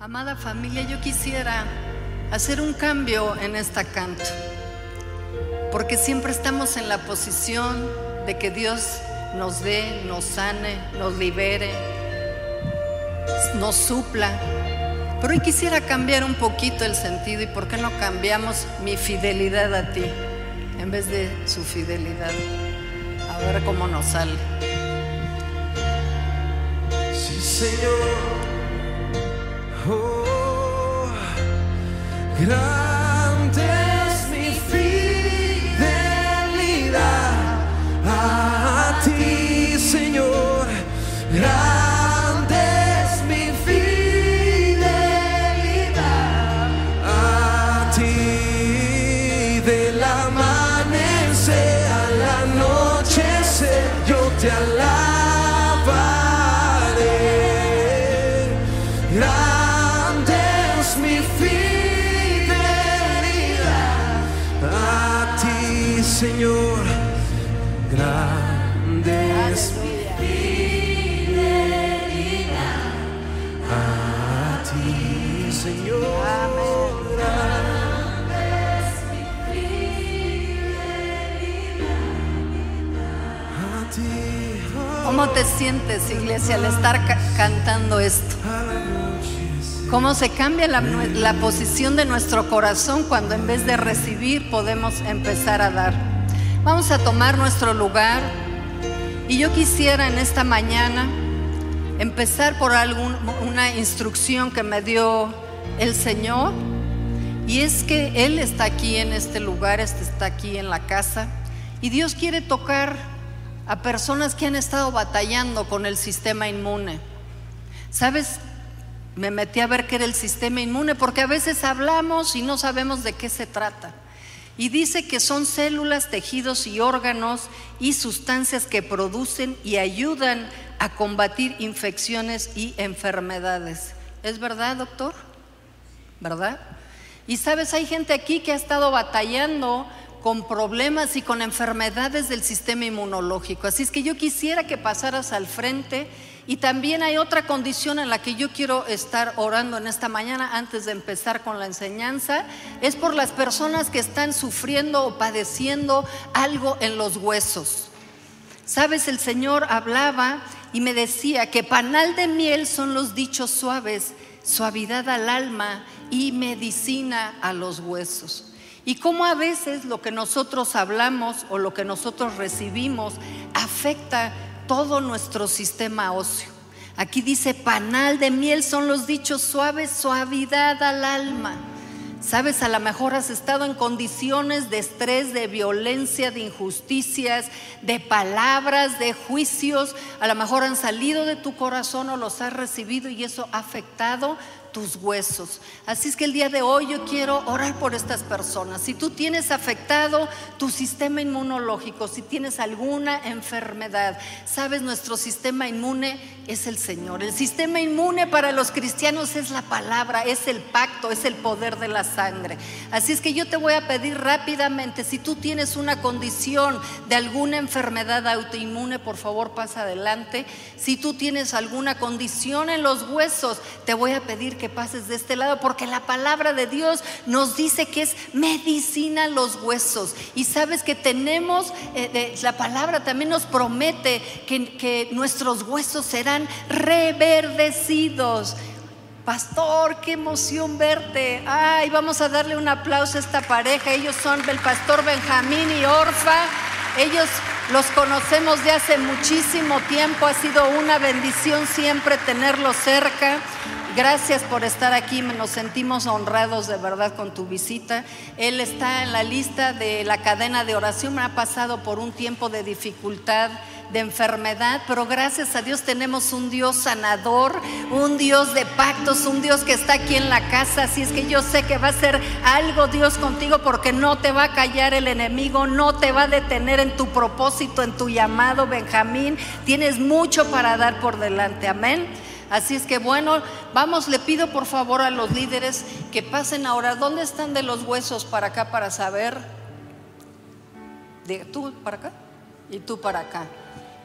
Amada familia, yo quisiera hacer un cambio en esta canto, porque siempre estamos en la posición de que Dios nos dé, nos sane, nos libere, nos supla. Pero hoy quisiera cambiar un poquito el sentido y por qué no cambiamos mi fidelidad a ti en vez de su fidelidad. A ver cómo nos sale. Sí, Señor. Oh, grande es mi fidelidad a ti, Señor. Sientes, iglesia, al estar ca- cantando esto? ¿Cómo se cambia la, la posición de nuestro corazón cuando en vez de recibir podemos empezar a dar? Vamos a tomar nuestro lugar y yo quisiera en esta mañana empezar por algún, una instrucción que me dio el Señor y es que Él está aquí en este lugar, este está aquí en la casa y Dios quiere tocar a personas que han estado batallando con el sistema inmune. ¿Sabes? Me metí a ver qué era el sistema inmune porque a veces hablamos y no sabemos de qué se trata. Y dice que son células, tejidos y órganos y sustancias que producen y ayudan a combatir infecciones y enfermedades. ¿Es verdad, doctor? ¿Verdad? Y sabes, hay gente aquí que ha estado batallando con problemas y con enfermedades del sistema inmunológico. Así es que yo quisiera que pasaras al frente y también hay otra condición en la que yo quiero estar orando en esta mañana antes de empezar con la enseñanza. Es por las personas que están sufriendo o padeciendo algo en los huesos. Sabes, el Señor hablaba y me decía que panal de miel son los dichos suaves, suavidad al alma y medicina a los huesos. Y cómo a veces lo que nosotros hablamos o lo que nosotros recibimos afecta todo nuestro sistema óseo. Aquí dice, panal de miel son los dichos suaves, suavidad al alma. Sabes, a lo mejor has estado en condiciones de estrés, de violencia, de injusticias, de palabras, de juicios. A lo mejor han salido de tu corazón o los has recibido y eso ha afectado tus huesos. Así es que el día de hoy yo quiero orar por estas personas. Si tú tienes afectado tu sistema inmunológico, si tienes alguna enfermedad, sabes, nuestro sistema inmune es el Señor. El sistema inmune para los cristianos es la palabra, es el pacto, es el poder de la sangre. Así es que yo te voy a pedir rápidamente, si tú tienes una condición de alguna enfermedad autoinmune, por favor pasa adelante. Si tú tienes alguna condición en los huesos, te voy a pedir que pases de este lado porque la palabra de Dios nos dice que es medicina los huesos. Y sabes que tenemos, eh, la palabra también nos promete que, que nuestros huesos serán reverdecidos. Pastor, qué emoción verte. Ay, vamos a darle un aplauso a esta pareja. Ellos son el pastor Benjamín y Orfa. Ellos los conocemos de hace muchísimo tiempo. Ha sido una bendición siempre tenerlos cerca. Gracias por estar aquí, nos sentimos honrados de verdad con tu visita. Él está en la lista de la cadena de oración, ha pasado por un tiempo de dificultad, de enfermedad, pero gracias a Dios tenemos un Dios sanador, un Dios de pactos, un Dios que está aquí en la casa, así es que yo sé que va a ser algo Dios contigo porque no te va a callar el enemigo, no te va a detener en tu propósito, en tu llamado, Benjamín, tienes mucho para dar por delante, amén. Así es que bueno, vamos, le pido por favor a los líderes que pasen ahora. ¿Dónde están de los huesos para acá para saber? De, ¿Tú para acá? Y tú para acá.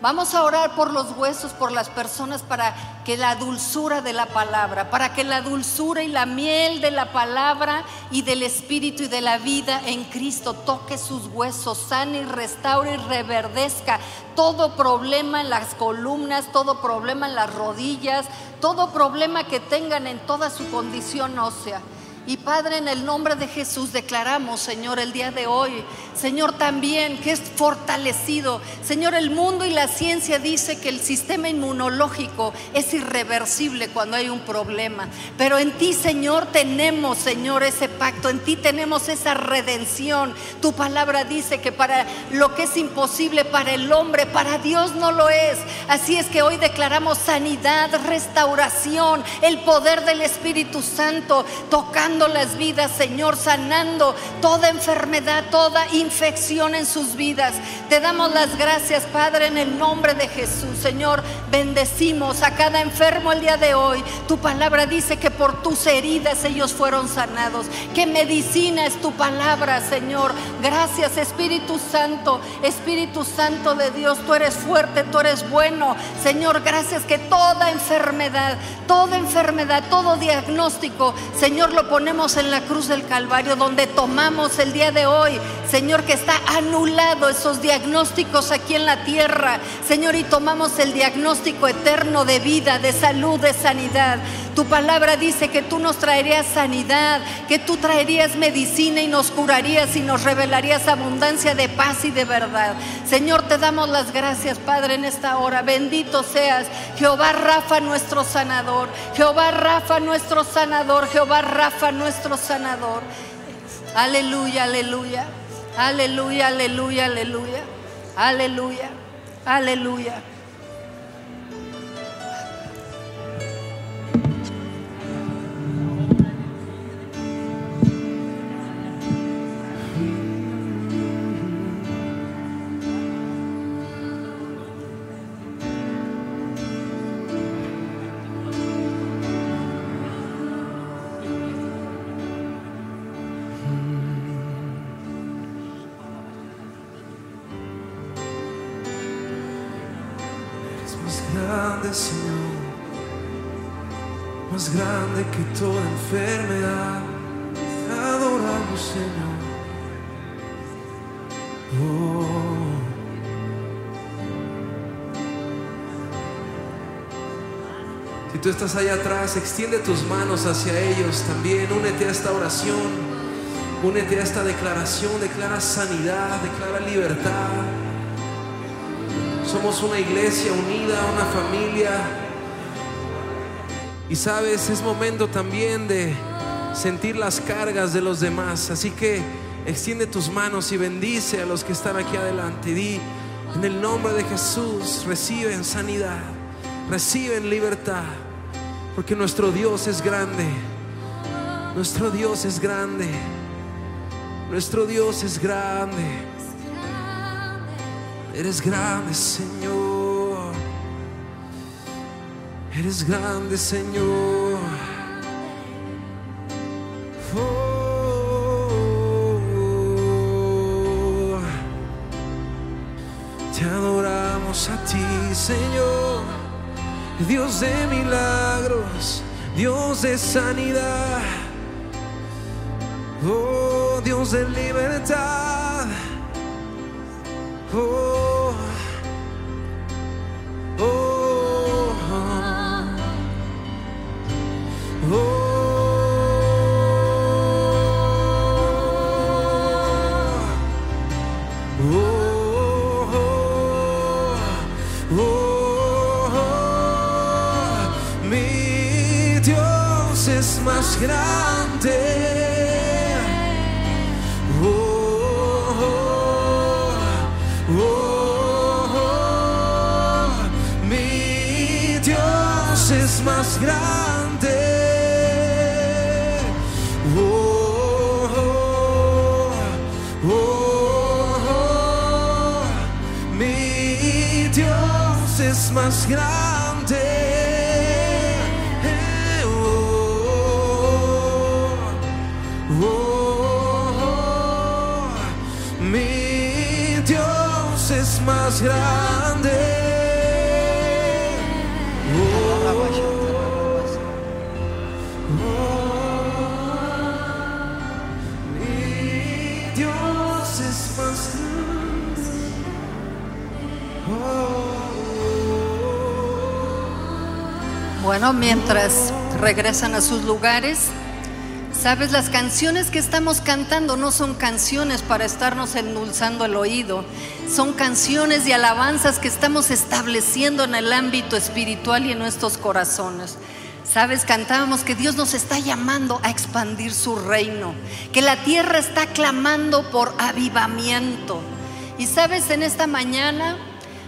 Vamos a orar por los huesos, por las personas, para que la dulzura de la palabra, para que la dulzura y la miel de la palabra y del Espíritu y de la vida en Cristo toque sus huesos, sane y restaure y reverdezca todo problema en las columnas, todo problema en las rodillas, todo problema que tengan en toda su condición ósea. Y Padre, en el nombre de Jesús declaramos, Señor, el día de hoy, Señor, también que es fortalecido. Señor, el mundo y la ciencia dice que el sistema inmunológico es irreversible cuando hay un problema. Pero en ti, Señor, tenemos, Señor, ese pacto. En ti tenemos esa redención. Tu palabra dice que para lo que es imposible para el hombre, para Dios no lo es. Así es que hoy declaramos sanidad, restauración, el poder del Espíritu Santo tocando las vidas, Señor, sanando toda enfermedad, toda infección en sus vidas. Te damos las gracias, Padre, en el nombre de Jesús. Señor, bendecimos a cada enfermo el día de hoy. Tu palabra dice que por tus heridas ellos fueron sanados. Que medicina es tu palabra, Señor. Gracias, Espíritu Santo. Espíritu Santo de Dios, tú eres fuerte, tú eres bueno. Señor, gracias que toda enfermedad, toda enfermedad, todo diagnóstico, Señor, lo ponemos en la cruz del Calvario, donde tomamos el día de hoy, Señor, que está anulado esos diagnósticos aquí en la tierra, Señor, y tomamos el diagnóstico eterno de vida, de salud, de sanidad. Tu palabra dice que tú nos traerías sanidad, que tú traerías medicina y nos curarías y nos revelarías abundancia de paz y de verdad. Señor, te damos las gracias, Padre, en esta hora. Bendito seas, Jehová Rafa, nuestro sanador. Jehová Rafa, nuestro sanador. Jehová Rafa, nuestro sanador. Aleluya, aleluya. Aleluya, aleluya, aleluya. Aleluya, aleluya. Que toda enfermedad. Adoramos, Señor. Oh. Si tú estás allá atrás, extiende tus manos hacia ellos también. Únete a esta oración. Únete a esta declaración. Declara sanidad, declara libertad. Somos una iglesia unida, una familia. Y sabes, es momento también de sentir las cargas de los demás. Así que extiende tus manos y bendice a los que están aquí adelante. Y di, en el nombre de Jesús, reciben sanidad, reciben libertad. Porque nuestro Dios es grande. Nuestro Dios es grande. Nuestro Dios es grande. Eres grande, Señor. Eres grande, Señor. Oh, te adoramos a ti, Señor. Dios de milagros, Dios de sanidad. Oh, Dios de libertad. Oh, grande. Oh, oh, oh, mi Dios es más grande. Oh, oh, oh, mi Dios es más grande. Bueno, mientras regresan a sus lugares, sabes, las canciones que estamos cantando no son canciones para estarnos endulzando el oído, son canciones de alabanzas que estamos estableciendo en el ámbito espiritual y en nuestros corazones. Sabes, cantábamos que Dios nos está llamando a expandir su reino, que la tierra está clamando por avivamiento. Y sabes, en esta mañana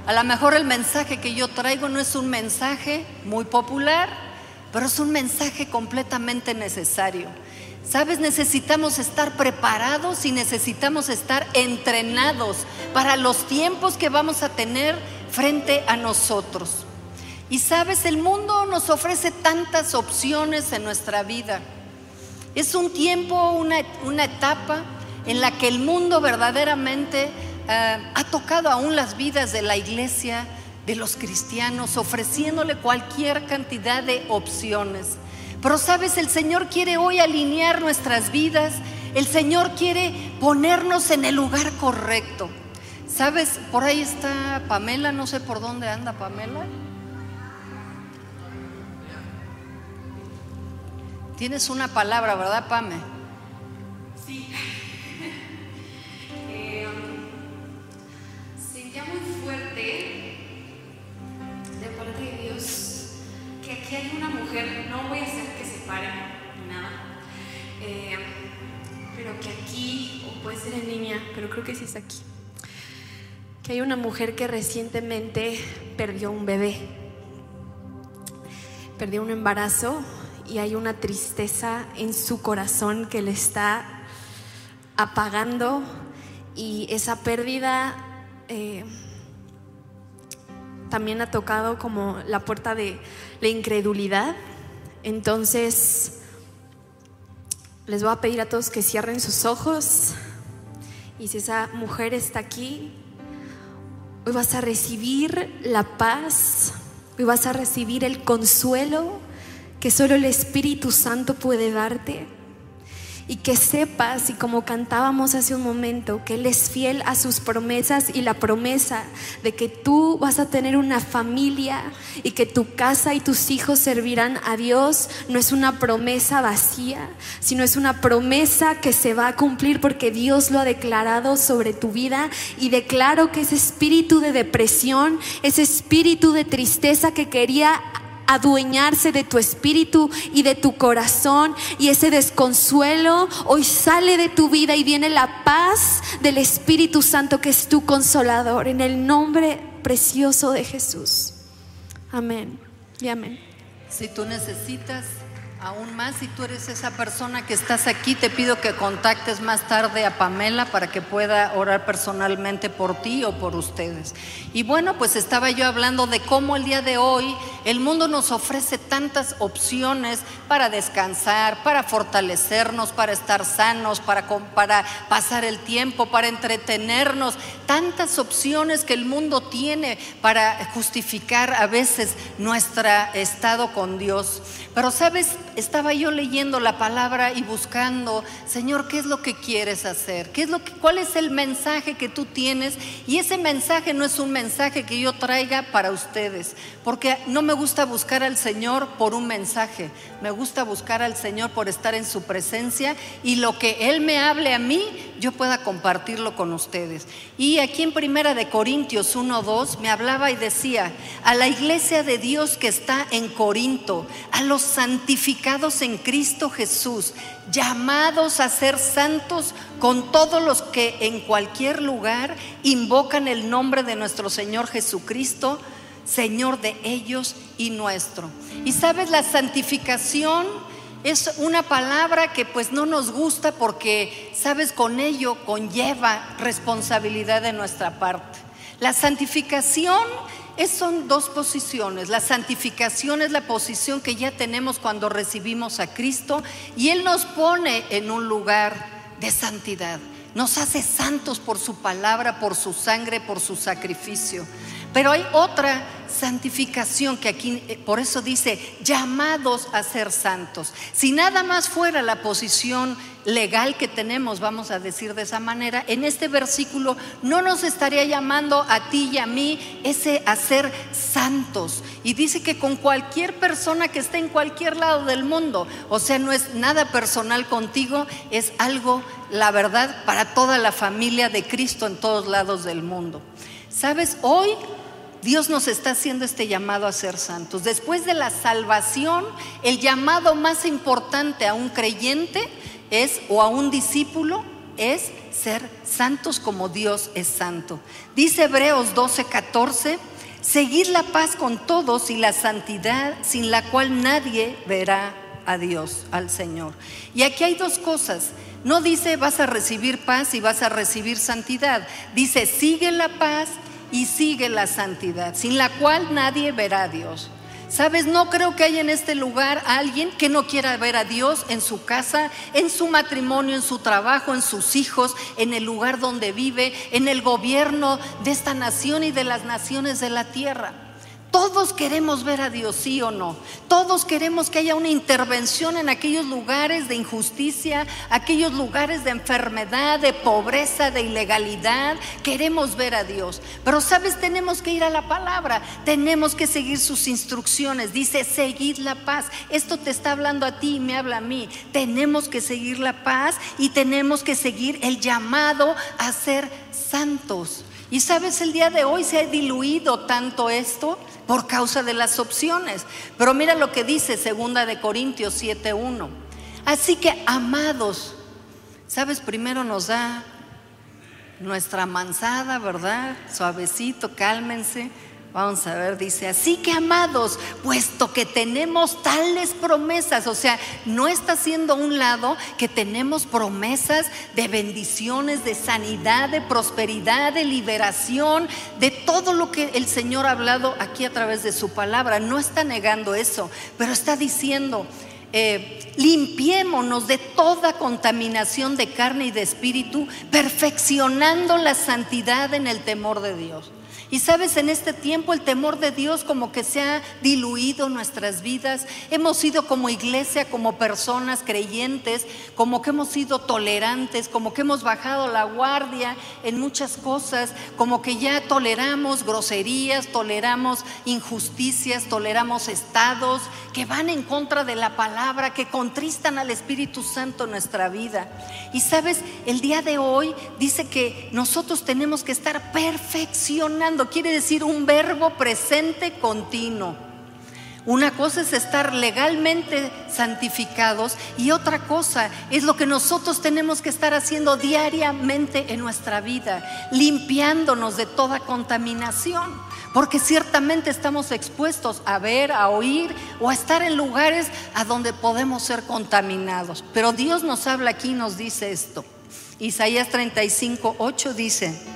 a lo mejor el mensaje que yo traigo no es un mensaje muy popular, pero es un mensaje completamente necesario. Sabes, necesitamos estar preparados y necesitamos estar entrenados para los tiempos que vamos a tener frente a nosotros. Y sabes, el mundo nos ofrece tantas opciones en nuestra vida. Es un tiempo, una, una etapa en la que el mundo verdaderamente ha tocado aún las vidas de la iglesia, de los cristianos, ofreciéndole cualquier cantidad de opciones. Pero sabes, el Señor quiere hoy alinear nuestras vidas, el Señor quiere ponernos en el lugar correcto. Sabes, por ahí está Pamela, no sé por dónde anda Pamela. Tienes una palabra, ¿verdad, Pame? Sí. Muy fuerte de parte de Dios que aquí hay una mujer, no voy a hacer que se pare nada, eh, pero que aquí, o puede ser en línea, pero creo que sí es aquí, que hay una mujer que recientemente perdió un bebé, perdió un embarazo y hay una tristeza en su corazón que le está apagando y esa pérdida eh, también ha tocado como la puerta de la incredulidad. Entonces, les voy a pedir a todos que cierren sus ojos y si esa mujer está aquí, hoy vas a recibir la paz, hoy vas a recibir el consuelo que solo el Espíritu Santo puede darte. Y que sepas, y como cantábamos hace un momento, que Él es fiel a sus promesas y la promesa de que tú vas a tener una familia y que tu casa y tus hijos servirán a Dios, no es una promesa vacía, sino es una promesa que se va a cumplir porque Dios lo ha declarado sobre tu vida. Y declaro que ese espíritu de depresión, ese espíritu de tristeza que quería adueñarse de tu espíritu y de tu corazón y ese desconsuelo hoy sale de tu vida y viene la paz del Espíritu Santo que es tu consolador en el nombre precioso de Jesús. Amén y amén. Si tú necesitas aún más, si tú eres esa persona que estás aquí, te pido que contactes más tarde a Pamela para que pueda orar personalmente por ti o por ustedes. Y bueno, pues estaba yo hablando de cómo el día de hoy el mundo nos ofrece tantas opciones para descansar, para fortalecernos, para estar sanos, para, para pasar el tiempo, para entretenernos. Tantas opciones que el mundo tiene para justificar a veces nuestro estado con Dios. Pero sabes, estaba yo leyendo la palabra y buscando, Señor, ¿qué es lo que quieres hacer? ¿Qué es lo que, ¿Cuál es el mensaje que tú tienes? Y ese mensaje no es un mensaje que yo traiga para ustedes, porque no me gusta buscar al Señor por un mensaje, me gusta buscar al Señor por estar en su presencia y lo que Él me hable a mí, yo pueda compartirlo con ustedes. Y aquí en Primera de Corintios 1:2 me hablaba y decía, a la iglesia de Dios que está en Corinto, a los santificados en Cristo Jesús, llamados a ser santos con todos los que en cualquier lugar invocan el nombre de nuestro Señor Jesucristo, Señor de ellos y nuestro. Y sabes, la santificación es una palabra que pues no nos gusta porque, sabes, con ello conlleva responsabilidad de nuestra parte. La santificación es, son dos posiciones. La santificación es la posición que ya tenemos cuando recibimos a Cristo y Él nos pone en un lugar de santidad. Nos hace santos por su palabra, por su sangre, por su sacrificio. Pero hay otra santificación que aquí, eh, por eso dice, llamados a ser santos. Si nada más fuera la posición legal que tenemos, vamos a decir de esa manera, en este versículo no nos estaría llamando a ti y a mí ese a ser santos. Y dice que con cualquier persona que esté en cualquier lado del mundo, o sea, no es nada personal contigo, es algo, la verdad, para toda la familia de Cristo en todos lados del mundo. ¿Sabes? Hoy Dios nos está haciendo este llamado a ser santos. Después de la salvación, el llamado más importante a un creyente es, o a un discípulo, es ser santos como Dios es santo. Dice Hebreos 12, 14, seguir la paz con todos y la santidad sin la cual nadie verá a Dios, al Señor. Y aquí hay dos cosas. No dice vas a recibir paz y vas a recibir santidad. Dice sigue la paz y sigue la santidad, sin la cual nadie verá a Dios. Sabes, no creo que haya en este lugar alguien que no quiera ver a Dios en su casa, en su matrimonio, en su trabajo, en sus hijos, en el lugar donde vive, en el gobierno de esta nación y de las naciones de la tierra. Todos queremos ver a Dios, sí o no. Todos queremos que haya una intervención en aquellos lugares de injusticia, aquellos lugares de enfermedad, de pobreza, de ilegalidad. Queremos ver a Dios. Pero sabes, tenemos que ir a la palabra, tenemos que seguir sus instrucciones. Dice, seguid la paz. Esto te está hablando a ti y me habla a mí. Tenemos que seguir la paz y tenemos que seguir el llamado a ser santos. Y sabes, el día de hoy se ha diluido tanto esto por causa de las opciones. Pero mira lo que dice segunda de Corintios 7:1. Así que amados, sabes, primero nos da nuestra mansada, ¿verdad? Suavecito, cálmense. Vamos a ver, dice, así que amados, puesto que tenemos tales promesas, o sea, no está haciendo un lado que tenemos promesas de bendiciones, de sanidad, de prosperidad, de liberación, de todo lo que el Señor ha hablado aquí a través de su palabra. No está negando eso, pero está diciendo, eh, limpiémonos de toda contaminación de carne y de espíritu, perfeccionando la santidad en el temor de Dios. Y sabes, en este tiempo el temor de Dios como que se ha diluido nuestras vidas. Hemos sido como iglesia, como personas creyentes, como que hemos sido tolerantes, como que hemos bajado la guardia en muchas cosas, como que ya toleramos groserías, toleramos injusticias, toleramos estados que van en contra de la palabra, que contristan al Espíritu Santo en nuestra vida. Y sabes, el día de hoy dice que nosotros tenemos que estar perfeccionando quiere decir un verbo presente continuo. Una cosa es estar legalmente santificados y otra cosa es lo que nosotros tenemos que estar haciendo diariamente en nuestra vida, limpiándonos de toda contaminación, porque ciertamente estamos expuestos a ver, a oír o a estar en lugares a donde podemos ser contaminados. Pero Dios nos habla aquí y nos dice esto. Isaías 35, 8 dice,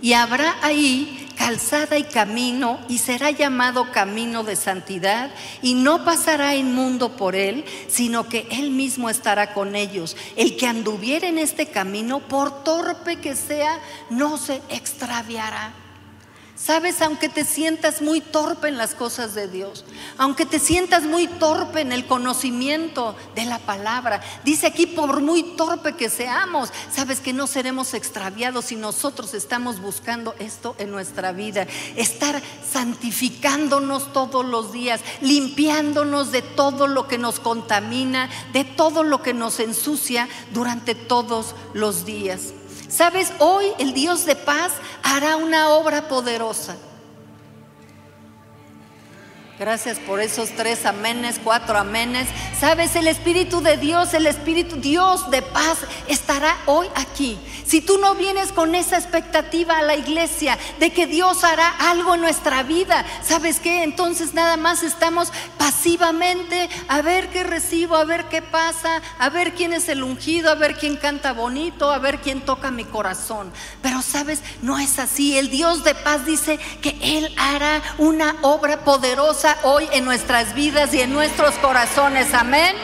y habrá ahí calzada y camino y será llamado camino de santidad y no pasará inmundo por él, sino que él mismo estará con ellos. El que anduviera en este camino, por torpe que sea, no se extraviará. Sabes, aunque te sientas muy torpe en las cosas de Dios, aunque te sientas muy torpe en el conocimiento de la palabra, dice aquí, por muy torpe que seamos, sabes que no seremos extraviados si nosotros estamos buscando esto en nuestra vida, estar santificándonos todos los días, limpiándonos de todo lo que nos contamina, de todo lo que nos ensucia durante todos los días. Sabes, hoy el Dios de paz hará una obra poderosa. Gracias por esos tres amenes, cuatro amenes. Sabes, el Espíritu de Dios, el Espíritu Dios de paz estará hoy aquí. Si tú no vienes con esa expectativa a la iglesia de que Dios hará algo en nuestra vida, ¿sabes qué? Entonces nada más estamos pasivamente a ver qué recibo, a ver qué pasa, a ver quién es el ungido, a ver quién canta bonito, a ver quién toca mi corazón. Pero sabes, no es así. El Dios de paz dice que Él hará una obra poderosa hoy en nuestras vidas y en nuestros corazones. Amén.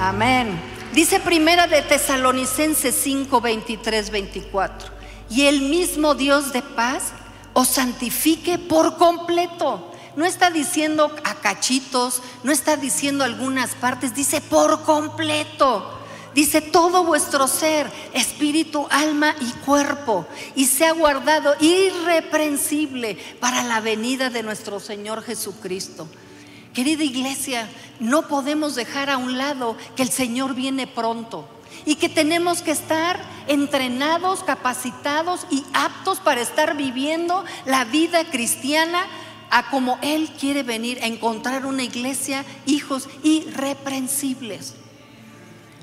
Amén. Dice primera de Tesalonicenses 5, 23, 24. y el mismo Dios de paz os santifique por completo. No está diciendo a cachitos, no está diciendo algunas partes, dice por completo. Dice todo vuestro ser, espíritu, alma y cuerpo, y se ha guardado irreprensible para la venida de nuestro Señor Jesucristo. Querida iglesia, no podemos dejar a un lado que el Señor viene pronto y que tenemos que estar entrenados, capacitados y aptos para estar viviendo la vida cristiana a como Él quiere venir a encontrar una iglesia, hijos irreprensibles.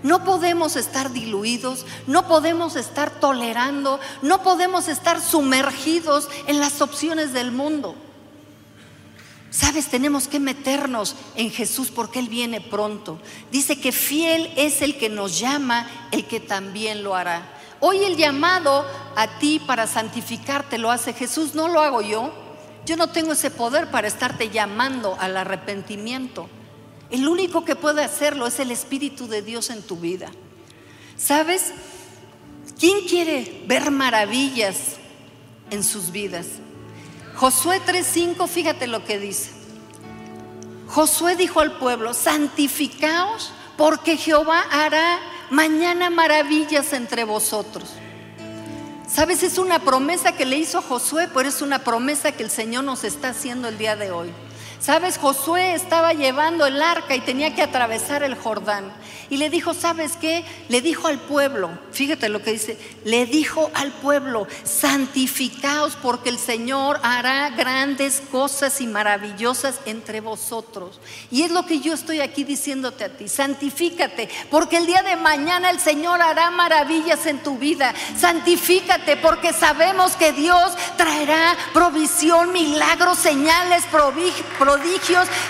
No podemos estar diluidos, no podemos estar tolerando, no podemos estar sumergidos en las opciones del mundo. Sabes, tenemos que meternos en Jesús porque Él viene pronto. Dice que fiel es el que nos llama, el que también lo hará. Hoy el llamado a ti para santificarte lo hace Jesús, no lo hago yo. Yo no tengo ese poder para estarte llamando al arrepentimiento. El único que puede hacerlo es el Espíritu de Dios en tu vida. ¿Sabes? ¿Quién quiere ver maravillas en sus vidas? Josué 3:5, fíjate lo que dice. Josué dijo al pueblo, santificaos porque Jehová hará mañana maravillas entre vosotros. Sabes, es una promesa que le hizo Josué, pero es una promesa que el Señor nos está haciendo el día de hoy. Sabes, Josué estaba llevando el arca y tenía que atravesar el Jordán. Y le dijo, ¿sabes qué? Le dijo al pueblo, fíjate lo que dice, le dijo al pueblo, santificaos porque el Señor hará grandes cosas y maravillosas entre vosotros. Y es lo que yo estoy aquí diciéndote a ti, santifícate porque el día de mañana el Señor hará maravillas en tu vida. Santifícate porque sabemos que Dios traerá provisión, milagros, señales,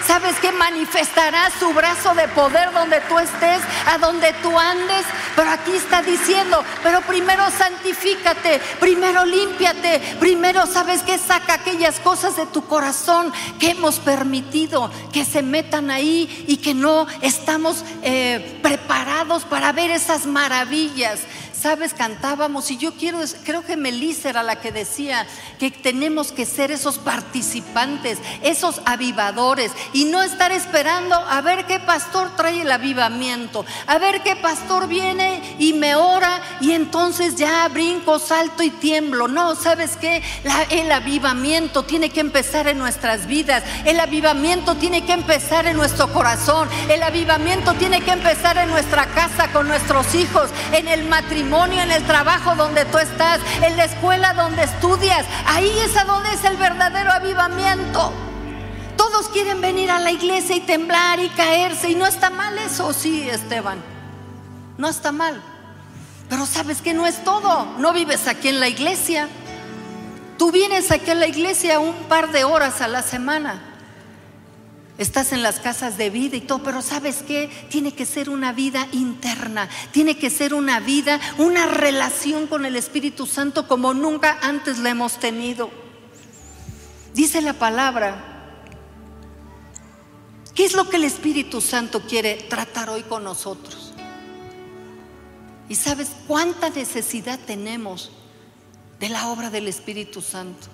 Sabes que manifestará su brazo de poder donde tú estés a donde tú andes. Pero aquí está diciendo, pero primero santifícate, primero límpiate, primero sabes que saca aquellas cosas de tu corazón que hemos permitido que se metan ahí y que no estamos eh, preparados para ver esas maravillas. Sabes, cantábamos y yo quiero, creo que Melissa era la que decía que tenemos que ser esos participantes, esos avivadores y no estar esperando a ver qué pastor trae el avivamiento, a ver qué pastor viene y me ora y entonces ya brinco, salto y tiemblo. No, ¿sabes qué? el avivamiento tiene que empezar en nuestras vidas, el avivamiento tiene que empezar en nuestro corazón, el avivamiento tiene que empezar en nuestra casa con nuestros hijos, en el matrimonio en el trabajo donde tú estás, en la escuela donde estudias. Ahí es a donde es el verdadero avivamiento. Todos quieren venir a la iglesia y temblar y caerse. Y no está mal eso, sí, Esteban. No está mal. Pero sabes que no es todo. No vives aquí en la iglesia. Tú vienes aquí a la iglesia un par de horas a la semana estás en las casas de vida y todo, pero ¿sabes qué? Tiene que ser una vida interna, tiene que ser una vida, una relación con el Espíritu Santo como nunca antes la hemos tenido. Dice la palabra, ¿qué es lo que el Espíritu Santo quiere tratar hoy con nosotros? ¿Y sabes cuánta necesidad tenemos de la obra del Espíritu Santo?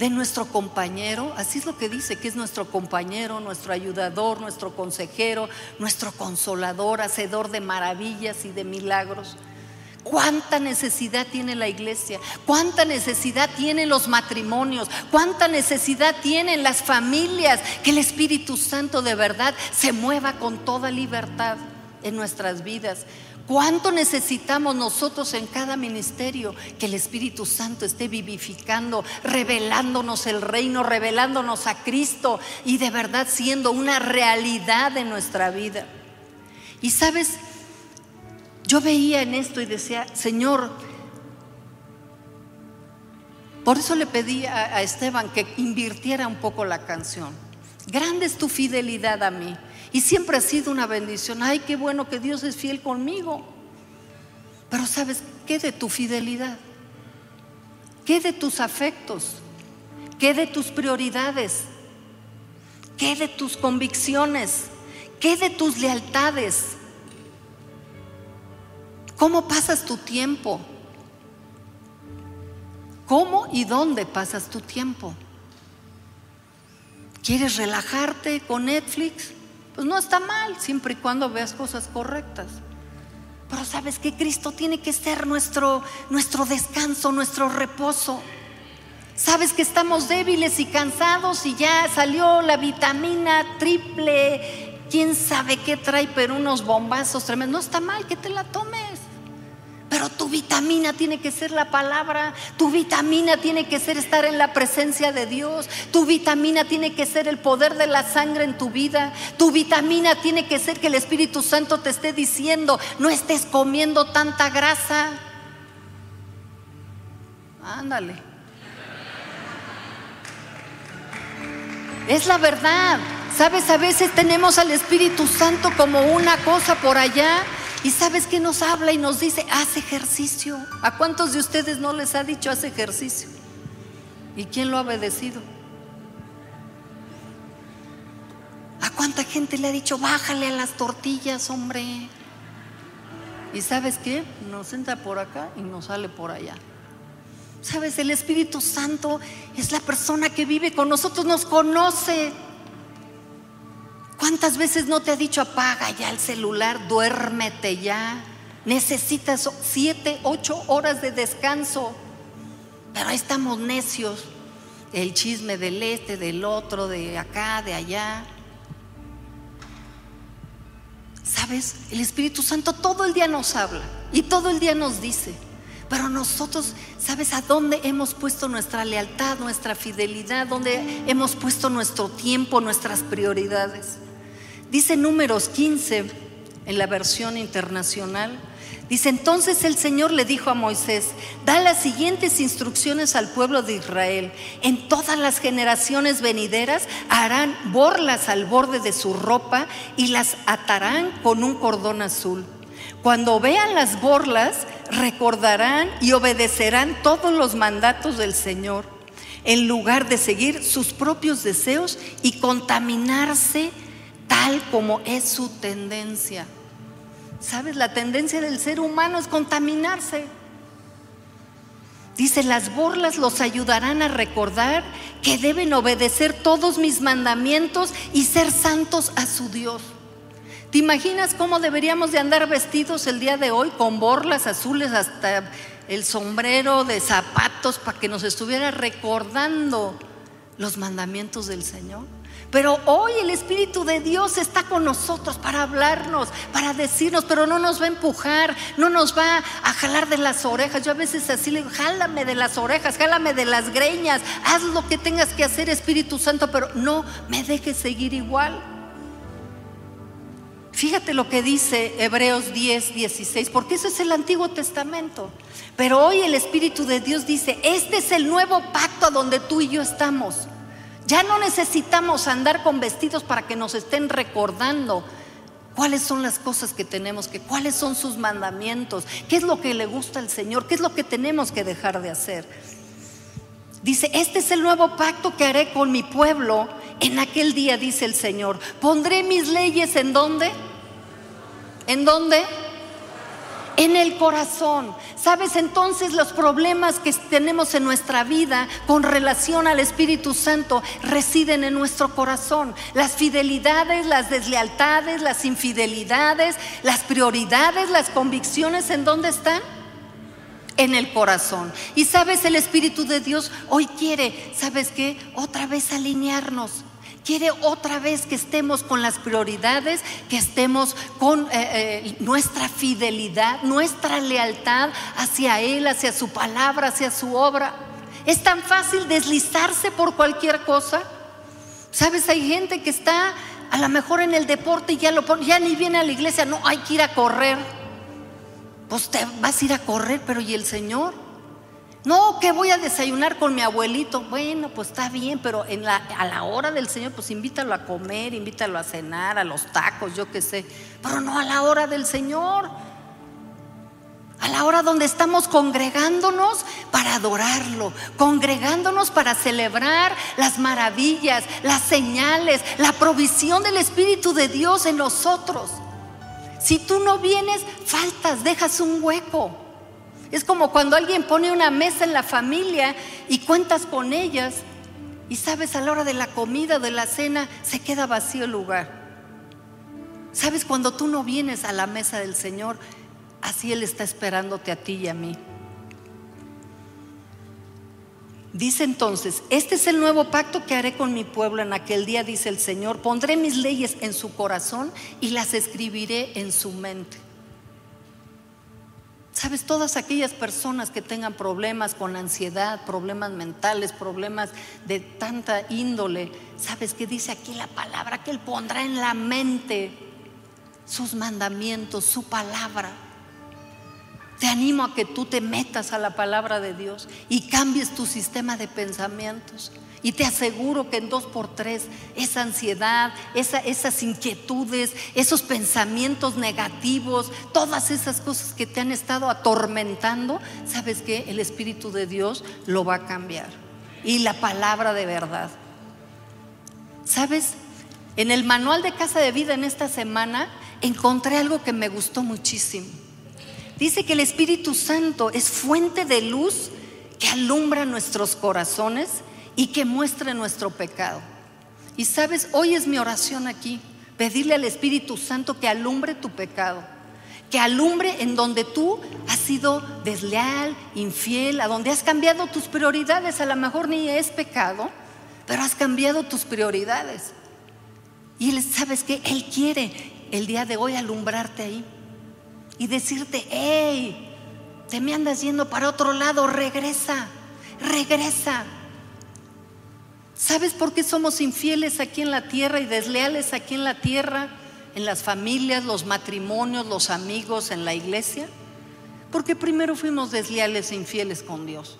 De nuestro compañero, así es lo que dice, que es nuestro compañero, nuestro ayudador, nuestro consejero, nuestro consolador, hacedor de maravillas y de milagros. ¿Cuánta necesidad tiene la iglesia? ¿Cuánta necesidad tienen los matrimonios? ¿Cuánta necesidad tienen las familias? Que el Espíritu Santo de verdad se mueva con toda libertad en nuestras vidas. ¿Cuánto necesitamos nosotros en cada ministerio que el Espíritu Santo esté vivificando, revelándonos el reino, revelándonos a Cristo y de verdad siendo una realidad en nuestra vida? Y sabes, yo veía en esto y decía, Señor, por eso le pedí a, Esteban que invirtiera un poco la canción. Grande es tu fidelidad a mí. Y siempre ha sido una bendición. Ay, qué bueno que Dios es fiel conmigo. Pero ¿sabes qué de tu fidelidad? ¿Qué de tus afectos? ¿Qué de tus prioridades? ¿Qué de tus convicciones? ¿Qué de tus lealtades? ¿Cómo pasas tu tiempo? ¿Cómo y dónde pasas tu tiempo? ¿Quieres relajarte con Netflix? Pues no está mal, siempre y cuando veas cosas correctas. Pero sabes que Cristo tiene que ser nuestro, nuestro descanso, nuestro reposo. Sabes que estamos débiles y cansados y ya salió la vitamina triple, quién sabe qué trae, pero unos bombazos tremendos. No está mal que te la tomes. Pero tu vitamina tiene que ser la palabra, tu vitamina tiene que ser estar en la presencia de Dios, tu vitamina tiene que ser el poder de la sangre en tu vida, tu vitamina tiene que ser que el Espíritu Santo te esté diciendo, no estés comiendo tanta grasa. Ándale. Es la verdad. Sabes, a veces tenemos al Espíritu Santo como una cosa por allá y sabes que nos habla y nos dice, haz ejercicio. ¿A cuántos de ustedes no les ha dicho, haz ejercicio? ¿Y quién lo ha obedecido? ¿A cuánta gente le ha dicho, bájale a las tortillas, hombre? ¿Y sabes qué? Nos entra por acá y nos sale por allá. Sabes, el Espíritu Santo es la persona que vive con nosotros, nos conoce. ¿Cuántas veces no te ha dicho apaga ya el celular, duérmete ya? Necesitas siete, ocho horas de descanso. Pero ahí estamos necios. El chisme del este, del otro, de acá, de allá. ¿Sabes? El Espíritu Santo todo el día nos habla y todo el día nos dice. Pero nosotros, ¿sabes a dónde hemos puesto nuestra lealtad, nuestra fidelidad? ¿Dónde hemos puesto nuestro tiempo, nuestras prioridades? Dice números 15 en la versión internacional. Dice, entonces el Señor le dijo a Moisés, da las siguientes instrucciones al pueblo de Israel. En todas las generaciones venideras harán borlas al borde de su ropa y las atarán con un cordón azul. Cuando vean las borlas, recordarán y obedecerán todos los mandatos del Señor, en lugar de seguir sus propios deseos y contaminarse tal como es su tendencia. ¿Sabes? La tendencia del ser humano es contaminarse. Dice, las borlas los ayudarán a recordar que deben obedecer todos mis mandamientos y ser santos a su Dios. ¿Te imaginas cómo deberíamos de andar vestidos el día de hoy con borlas azules hasta el sombrero de zapatos para que nos estuviera recordando los mandamientos del Señor? Pero hoy el Espíritu de Dios está con nosotros para hablarnos, para decirnos, pero no nos va a empujar, no nos va a jalar de las orejas. Yo a veces así le digo, jálame de las orejas, jálame de las greñas, haz lo que tengas que hacer, Espíritu Santo, pero no me dejes seguir igual. Fíjate lo que dice Hebreos 10, 16, porque eso es el Antiguo Testamento. Pero hoy el Espíritu de Dios dice, este es el nuevo pacto donde tú y yo estamos. Ya no necesitamos andar con vestidos para que nos estén recordando cuáles son las cosas que tenemos que, cuáles son sus mandamientos, qué es lo que le gusta al Señor, qué es lo que tenemos que dejar de hacer. Dice, este es el nuevo pacto que haré con mi pueblo en aquel día, dice el Señor. Pondré mis leyes en dónde? ¿En dónde? En el corazón. ¿Sabes? Entonces los problemas que tenemos en nuestra vida con relación al Espíritu Santo residen en nuestro corazón. Las fidelidades, las deslealtades, las infidelidades, las prioridades, las convicciones, ¿en dónde están? En el corazón. Y sabes, el Espíritu de Dios hoy quiere, ¿sabes qué? Otra vez alinearnos Quiere otra vez que estemos con las prioridades, que estemos con eh, eh, nuestra fidelidad, nuestra lealtad hacia Él, hacia su palabra, hacia su obra. Es tan fácil deslizarse por cualquier cosa. Sabes, hay gente que está a lo mejor en el deporte y ya lo ya ni viene a la iglesia, no, hay que ir a correr. Pues te vas a ir a correr, pero ¿y el Señor? No, que voy a desayunar con mi abuelito. Bueno, pues está bien, pero a la hora del Señor, pues invítalo a comer, invítalo a cenar, a los tacos, yo qué sé. Pero no a la hora del Señor. A la hora donde estamos congregándonos para adorarlo, congregándonos para celebrar las maravillas, las señales, la provisión del Espíritu de Dios en nosotros. Si tú no vienes, faltas, dejas un hueco. Es como cuando alguien pone una mesa en la familia y cuentas con ellas y sabes a la hora de la comida, de la cena, se queda vacío el lugar. Sabes, cuando tú no vienes a la mesa del Señor, así Él está esperándote a ti y a mí. Dice entonces, este es el nuevo pacto que haré con mi pueblo en aquel día, dice el Señor. Pondré mis leyes en su corazón y las escribiré en su mente. Sabes, todas aquellas personas que tengan problemas con ansiedad, problemas mentales, problemas de tanta índole, sabes que dice aquí la palabra que Él pondrá en la mente sus mandamientos, su palabra. Te animo a que tú te metas a la palabra de Dios y cambies tu sistema de pensamientos. Y te aseguro que en dos por tres, esa ansiedad, esas inquietudes, esos pensamientos negativos, todas esas cosas que te han estado atormentando, ¿sabes que El Espíritu de Dios lo va a cambiar. Y la palabra de verdad. ¿Sabes? En el manual de Casa de Vida en esta semana encontré algo que me gustó muchísimo. Dice que el Espíritu Santo es fuente de luz que alumbra nuestros corazones y que muestra nuestro pecado. Y sabes, hoy es mi oración aquí, pedirle al Espíritu Santo que alumbre tu pecado, que alumbre en donde tú has sido desleal, infiel, a donde has cambiado tus prioridades, a lo mejor ni es pecado, pero has cambiado tus prioridades. Y él, ¿sabes que Él quiere el día de hoy alumbrarte ahí y decirte, hey, te me andas yendo para otro lado, regresa, regresa. ¿Sabes por qué somos infieles aquí en la tierra y desleales aquí en la tierra, en las familias, los matrimonios, los amigos, en la iglesia? Porque primero fuimos desleales e infieles con Dios.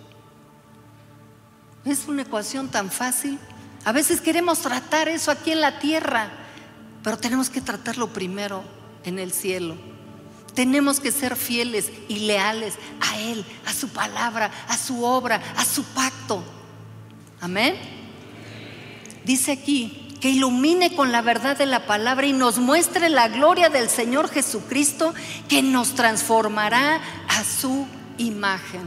Es una ecuación tan fácil. A veces queremos tratar eso aquí en la tierra, pero tenemos que tratarlo primero en el cielo. Tenemos que ser fieles y leales a Él, a su palabra, a su obra, a su pacto. Amén. Dice aquí que ilumine con la verdad de la palabra y nos muestre la gloria del Señor Jesucristo que nos transformará a su imagen.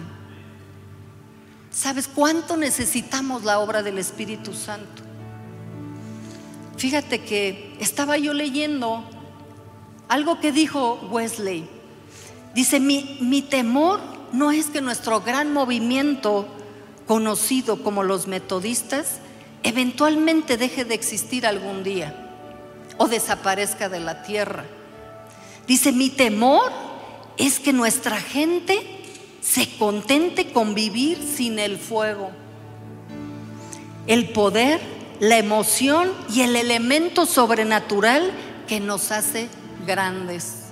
¿Sabes cuánto necesitamos la obra del Espíritu Santo? Fíjate que estaba yo leyendo algo que dijo Wesley. Dice, mi, mi temor no es que nuestro gran movimiento conocido como los metodistas eventualmente deje de existir algún día o desaparezca de la tierra. Dice, mi temor es que nuestra gente se contente con vivir sin el fuego. El poder, la emoción y el elemento sobrenatural que nos hace grandes.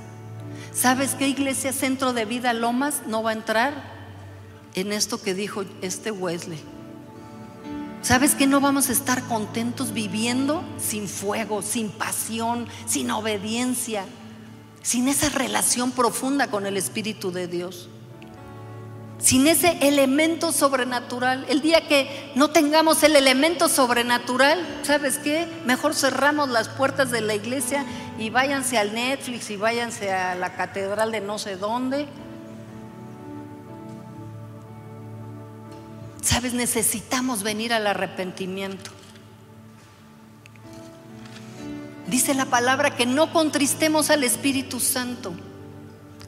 ¿Sabes qué iglesia Centro de Vida Lomas no va a entrar en esto que dijo este Wesley? ¿Sabes que no vamos a estar contentos viviendo sin fuego, sin pasión, sin obediencia, sin esa relación profunda con el Espíritu de Dios? sin ese elemento sobrenatural. El día que no tengamos el elemento sobrenatural, ¿sabes qué? Mejor cerramos las puertas de la iglesia y váyanse al Netflix y váyanse a la catedral de no sé dónde. Necesitamos venir al arrepentimiento. Dice la palabra que no contristemos al Espíritu Santo,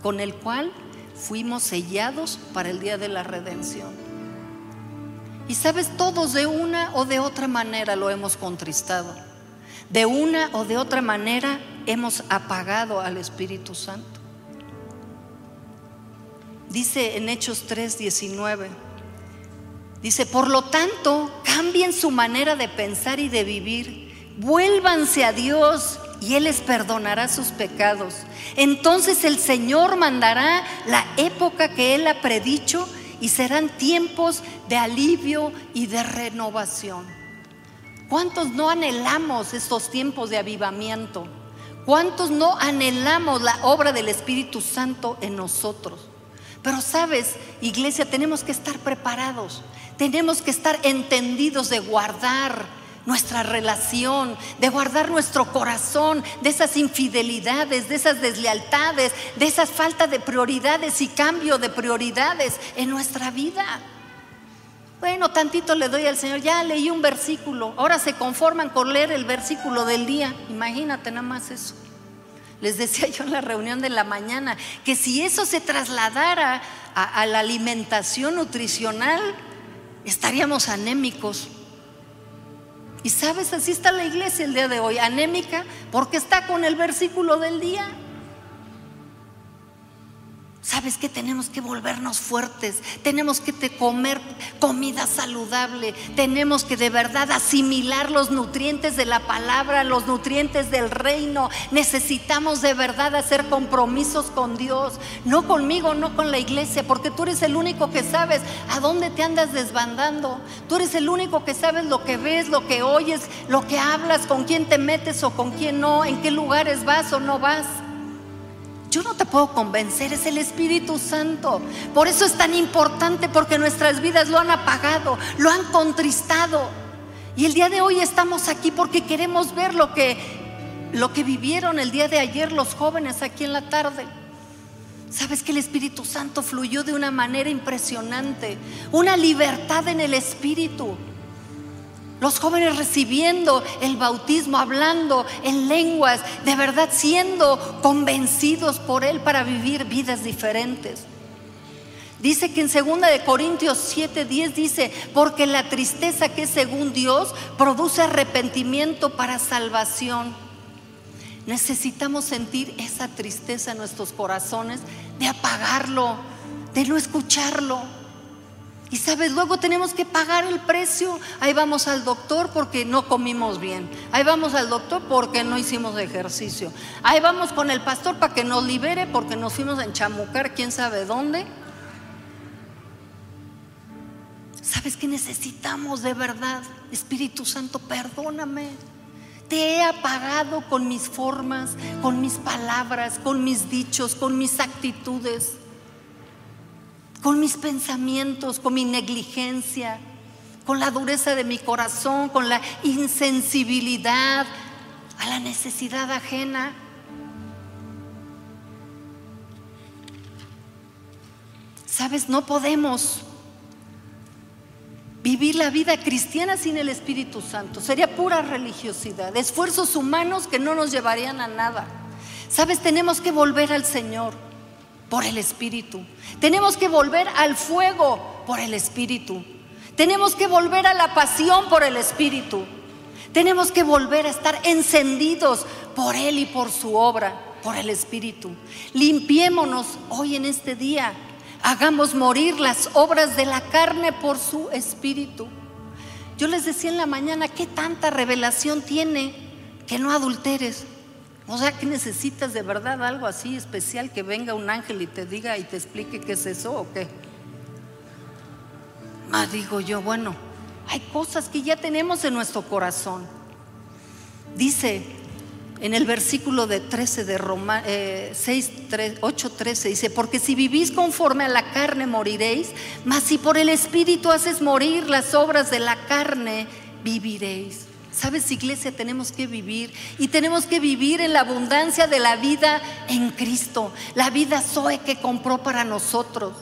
con el cual fuimos sellados para el día de la redención. Y sabes, todos de una o de otra manera lo hemos contristado. De una o de otra manera hemos apagado al Espíritu Santo. Dice en Hechos 3:19, dice, por lo tanto, cambien su manera de pensar y de vivir, vuélvanse a Dios y Él les perdonará sus pecados. Entonces el Señor mandará la época que Él ha predicho y serán tiempos de alivio y de renovación. ¿Cuántos no anhelamos estos tiempos de avivamiento? ¿Cuántos no anhelamos la obra del Espíritu Santo en nosotros? Pero sabes, iglesia, tenemos que estar preparados, tenemos que estar entendidos de guardar nuestra relación, de guardar nuestro corazón de esas infidelidades, de esas deslealtades, de esas falta de prioridades y cambio de prioridades en nuestra vida. Bueno, tantito le doy al Señor, ya leí un versículo, ahora se conforman con leer el versículo del día, imagínate nada más eso. Les decía yo en la reunión de la mañana que si eso se trasladara a, a la alimentación nutricional, estaríamos anémicos. Y sabes, así está la iglesia el día de hoy, anémica, porque está con el versículo del día. ¿Sabes que tenemos que volvernos fuertes? Tenemos que comer comida saludable. Tenemos que de verdad asimilar los nutrientes de la palabra, los nutrientes del reino. Necesitamos de verdad hacer compromisos con Dios. No conmigo, no con la iglesia, porque tú eres el único que sabes a dónde te andas desbandando. Tú eres el único que sabes lo que ves, lo que oyes, lo que hablas, con quién te metes o con quién no, en qué lugares vas o no vas. Yo no te puedo convencer, es el Espíritu Santo. Por eso es tan importante, porque nuestras vidas lo han apagado, lo han contristado. Y el día de hoy estamos aquí porque queremos ver lo que, lo que vivieron el día de ayer los jóvenes aquí en la tarde. Sabes que el Espíritu Santo fluyó de una manera impresionante, una libertad en el Espíritu. Los jóvenes recibiendo el bautismo, hablando en lenguas, de verdad siendo convencidos por Él para vivir vidas diferentes. Dice que en 2 de Corintios 7:10 dice, porque la tristeza que es según Dios produce arrepentimiento para salvación. Necesitamos sentir esa tristeza en nuestros corazones de apagarlo, de no escucharlo. Y sabes, luego tenemos que pagar el precio. Ahí vamos al doctor porque no comimos bien. Ahí vamos al doctor porque no hicimos ejercicio. Ahí vamos con el pastor para que nos libere porque nos fuimos a enchamucar quién sabe dónde. ¿Sabes que necesitamos de verdad? Espíritu Santo, perdóname. Te he apagado con mis formas, con mis palabras, con mis dichos, con mis actitudes con mis pensamientos, con mi negligencia, con la dureza de mi corazón, con la insensibilidad a la necesidad ajena. Sabes, no podemos vivir la vida cristiana sin el Espíritu Santo. Sería pura religiosidad, esfuerzos humanos que no nos llevarían a nada. Sabes, tenemos que volver al Señor por el Espíritu. Tenemos que volver al fuego por el Espíritu. Tenemos que volver a la pasión por el Espíritu. Tenemos que volver a estar encendidos por Él y por su obra, por el Espíritu. Limpiémonos hoy en este día. Hagamos morir las obras de la carne por su Espíritu. Yo les decía en la mañana, ¿qué tanta revelación tiene que no adulteres? O sea, que necesitas de verdad algo así especial que venga un ángel y te diga y te explique qué es eso o qué. Más digo yo, bueno, hay cosas que ya tenemos en nuestro corazón. Dice en el versículo de 13 de Roma, eh, 6, 8, 13, dice, porque si vivís conforme a la carne moriréis, mas si por el Espíritu haces morir las obras de la carne, viviréis. Sabes, iglesia, tenemos que vivir y tenemos que vivir en la abundancia de la vida en Cristo, la vida Zoe que compró para nosotros.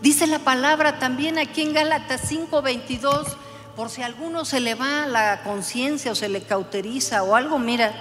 Dice la palabra también aquí en Gálatas 5:22, por si a alguno se le va la conciencia o se le cauteriza o algo, mira,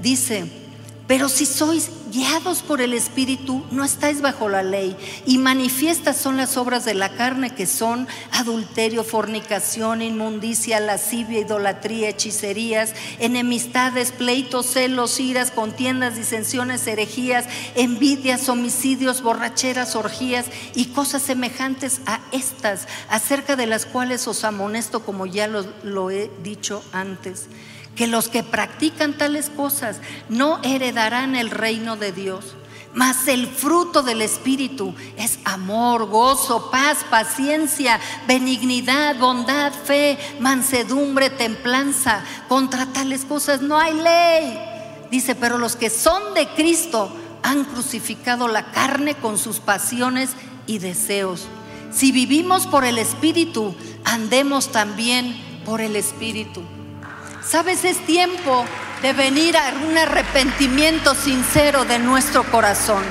dice, pero si sois guiados por el Espíritu, no estáis bajo la ley. Y manifiestas son las obras de la carne que son adulterio, fornicación, inmundicia, lascivia, idolatría, hechicerías, enemistades, pleitos, celos, iras, contiendas, disensiones, herejías, envidias, homicidios, borracheras, orgías y cosas semejantes a estas, acerca de las cuales os amonesto como ya lo, lo he dicho antes que los que practican tales cosas no heredarán el reino de Dios. Mas el fruto del Espíritu es amor, gozo, paz, paciencia, benignidad, bondad, fe, mansedumbre, templanza. Contra tales cosas no hay ley. Dice, pero los que son de Cristo han crucificado la carne con sus pasiones y deseos. Si vivimos por el Espíritu, andemos también por el Espíritu. Sabes, es tiempo de venir a un arrepentimiento sincero de nuestro corazón.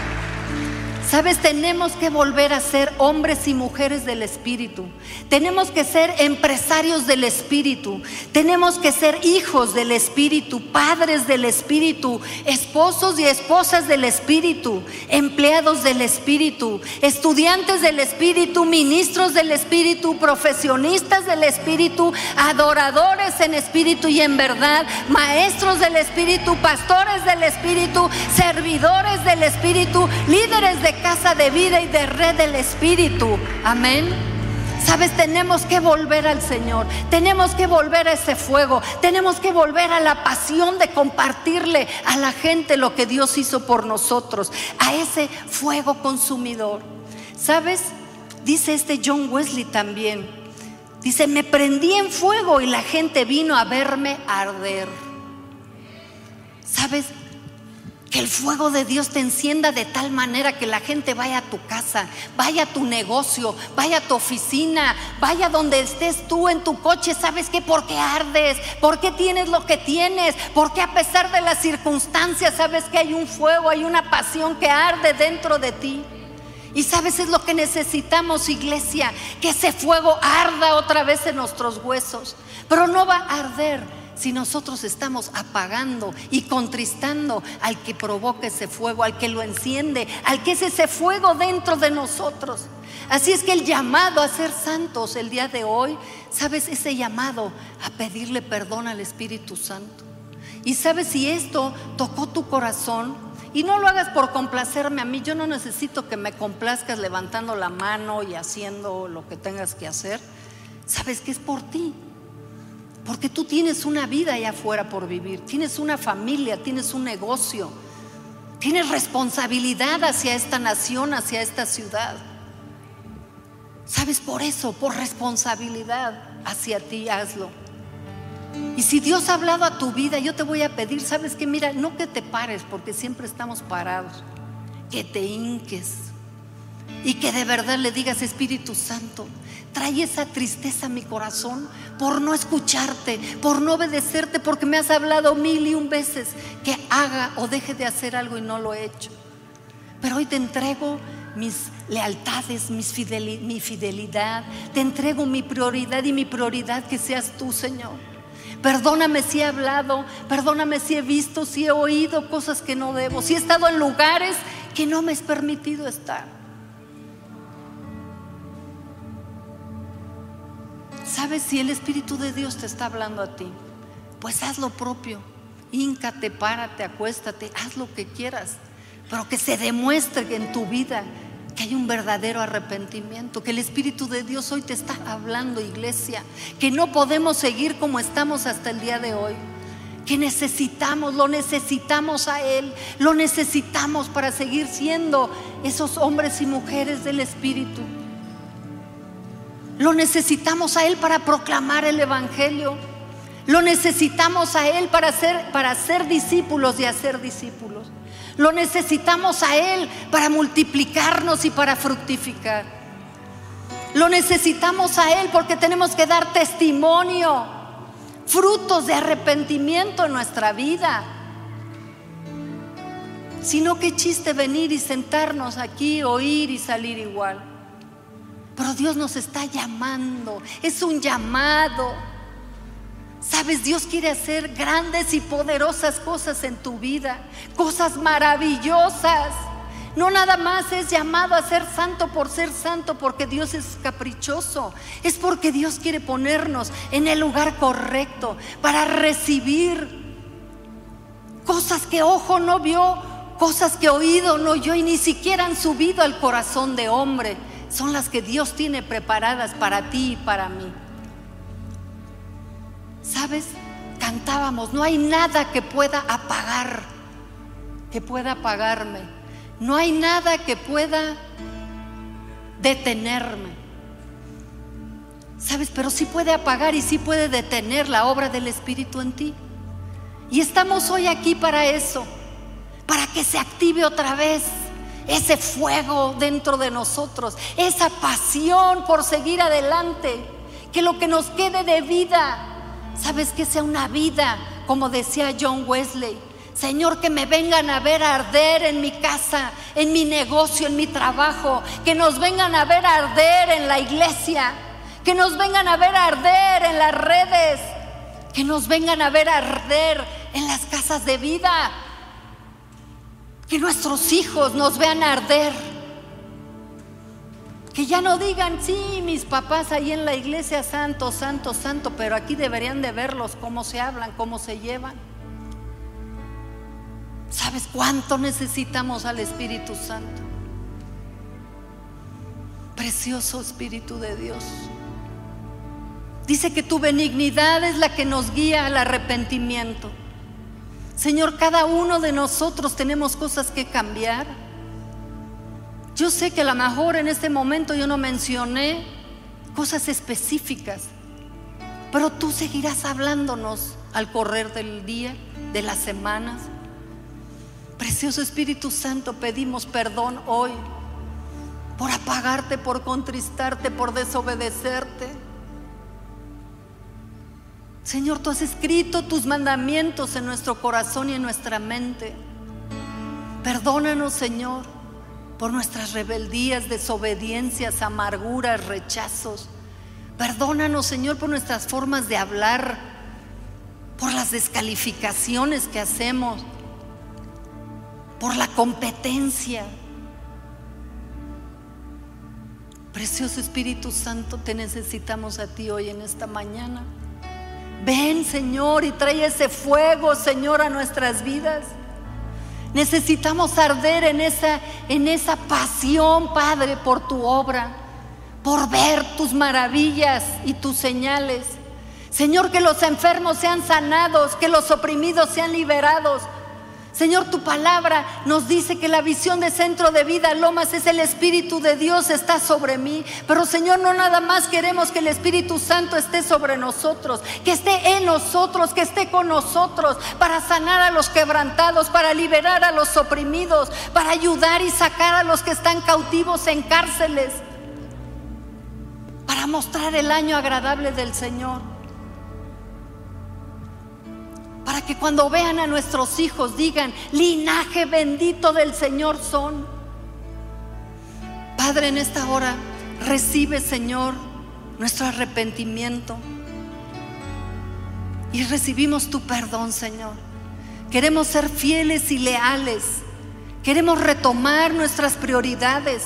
Sabes, tenemos que volver a ser hombres y mujeres del Espíritu. Tenemos que ser empresarios del Espíritu. Tenemos que ser hijos del Espíritu, padres del Espíritu, esposos y esposas del Espíritu, empleados del Espíritu, estudiantes del Espíritu, ministros del Espíritu, profesionistas del Espíritu, adoradores en Espíritu y en verdad, maestros del Espíritu, pastores del Espíritu, servidores del Espíritu, líderes de casa de vida y de red del Espíritu. Amén. Sabes, tenemos que volver al Señor, tenemos que volver a ese fuego, tenemos que volver a la pasión de compartirle a la gente lo que Dios hizo por nosotros, a ese fuego consumidor. ¿Sabes? Dice este John Wesley también. Dice, me prendí en fuego y la gente vino a verme arder. ¿Sabes? Que el fuego de Dios te encienda de tal manera que la gente vaya a tu casa, vaya a tu negocio, vaya a tu oficina, vaya donde estés tú en tu coche. ¿Sabes qué? ¿Por qué ardes? ¿Por qué tienes lo que tienes? ¿Por qué a pesar de las circunstancias sabes que hay un fuego, hay una pasión que arde dentro de ti? Y sabes, es lo que necesitamos, iglesia, que ese fuego arda otra vez en nuestros huesos. Pero no va a arder si nosotros estamos apagando y contristando al que provoca ese fuego, al que lo enciende, al que es ese fuego dentro de nosotros. Así es que el llamado a ser santos el día de hoy, ¿sabes? Ese llamado a pedirle perdón al Espíritu Santo. Y sabes si esto tocó tu corazón, y no lo hagas por complacerme a mí, yo no necesito que me complazcas levantando la mano y haciendo lo que tengas que hacer. Sabes que es por ti. Porque tú tienes una vida allá afuera por vivir, tienes una familia, tienes un negocio, tienes responsabilidad hacia esta nación, hacia esta ciudad. ¿Sabes? Por eso, por responsabilidad hacia ti, hazlo. Y si Dios ha hablado a tu vida, yo te voy a pedir, ¿sabes que Mira, no que te pares, porque siempre estamos parados, que te hinques y que de verdad le digas, Espíritu Santo, trae esa tristeza a mi corazón por no escucharte, por no obedecerte, porque me has hablado mil y un veces que haga o deje de hacer algo y no lo he hecho. Pero hoy te entrego mis lealtades, mi fidelidad, te entrego mi prioridad y mi prioridad que seas tú, Señor. Perdóname si he hablado, perdóname si he visto, si he oído cosas que no debo, si he estado en lugares que no me es permitido estar. ¿Sabes si el Espíritu de Dios te está hablando a ti? Pues haz lo propio. Híncate, párate, acuéstate, haz lo que quieras. Pero que se demuestre en tu vida que hay un verdadero arrepentimiento, que el Espíritu de Dios hoy te está hablando, iglesia, que no podemos seguir como estamos hasta el día de hoy, que necesitamos, lo necesitamos a Él, lo necesitamos para seguir siendo esos hombres y mujeres del Espíritu. Lo necesitamos a Él para proclamar el Evangelio. Lo necesitamos a Él para ser, para ser discípulos y hacer discípulos. Lo necesitamos a Él para multiplicarnos y para fructificar. Lo necesitamos a Él porque tenemos que dar testimonio, frutos de arrepentimiento en nuestra vida. Sino qué chiste venir y sentarnos aquí, oír y salir igual. Pero Dios nos está llamando, es un llamado. Sabes, Dios quiere hacer grandes y poderosas cosas en tu vida, cosas maravillosas. No nada más es llamado a ser santo por ser santo, porque Dios es caprichoso. Es porque Dios quiere ponernos en el lugar correcto para recibir cosas que ojo no vio, cosas que oído no oyó y ni siquiera han subido al corazón de hombre son las que Dios tiene preparadas para ti y para mí. ¿Sabes? Cantábamos, no hay nada que pueda apagar, que pueda apagarme. No hay nada que pueda detenerme. ¿Sabes? Pero sí puede apagar y sí puede detener la obra del Espíritu en ti. Y estamos hoy aquí para eso, para que se active otra vez ese fuego dentro de nosotros, esa pasión por seguir adelante, que lo que nos quede de vida Sabes que sea una vida, como decía John Wesley. Señor, que me vengan a ver arder en mi casa, en mi negocio, en mi trabajo. Que nos vengan a ver arder en la iglesia. Que nos vengan a ver arder en las redes. Que nos vengan a ver arder en las casas de vida. Que nuestros hijos nos vean arder. Que ya no digan, sí, mis papás ahí en la iglesia, santo, santo, santo, pero aquí deberían de verlos cómo se hablan, cómo se llevan. ¿Sabes cuánto necesitamos al Espíritu Santo? Precioso Espíritu de Dios. Dice que tu benignidad es la que nos guía al arrepentimiento. Señor, cada uno de nosotros tenemos cosas que cambiar. Yo sé que a lo mejor en este momento yo no mencioné cosas específicas, pero tú seguirás hablándonos al correr del día, de las semanas. Precioso Espíritu Santo, pedimos perdón hoy por apagarte, por contristarte, por desobedecerte. Señor, tú has escrito tus mandamientos en nuestro corazón y en nuestra mente. Perdónanos, Señor, por nuestras rebeldías, desobediencias, amarguras, rechazos. Perdónanos, Señor, por nuestras formas de hablar, por las descalificaciones que hacemos, por la competencia. Precioso Espíritu Santo, te necesitamos a ti hoy en esta mañana. Ven, Señor, y trae ese fuego, Señor, a nuestras vidas. Necesitamos arder en esa, en esa pasión, Padre, por tu obra, por ver tus maravillas y tus señales. Señor, que los enfermos sean sanados, que los oprimidos sean liberados, Señor, tu palabra nos dice que la visión de centro de vida Lomas es el Espíritu de Dios está sobre mí. Pero Señor, no nada más queremos que el Espíritu Santo esté sobre nosotros, que esté en nosotros, que esté con nosotros para sanar a los quebrantados, para liberar a los oprimidos, para ayudar y sacar a los que están cautivos en cárceles, para mostrar el año agradable del Señor para que cuando vean a nuestros hijos digan, linaje bendito del Señor son. Padre, en esta hora recibe, Señor, nuestro arrepentimiento. Y recibimos tu perdón, Señor. Queremos ser fieles y leales. Queremos retomar nuestras prioridades.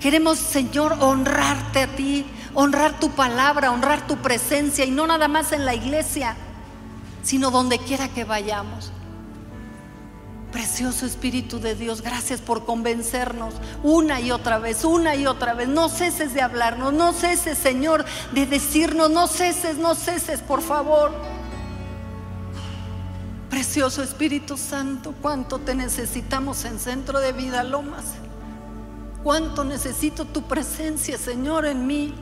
Queremos, Señor, honrarte a ti, honrar tu palabra, honrar tu presencia y no nada más en la iglesia, sino donde quiera que vayamos. Precioso Espíritu de Dios, gracias por convencernos una y otra vez, una y otra vez. No ceses de hablarnos, no ceses, Señor, de decirnos, no ceses, no ceses, por favor. Precioso Espíritu Santo, cuánto te necesitamos en Centro de Vida Lomas. Cuánto necesito tu presencia, Señor, en mí.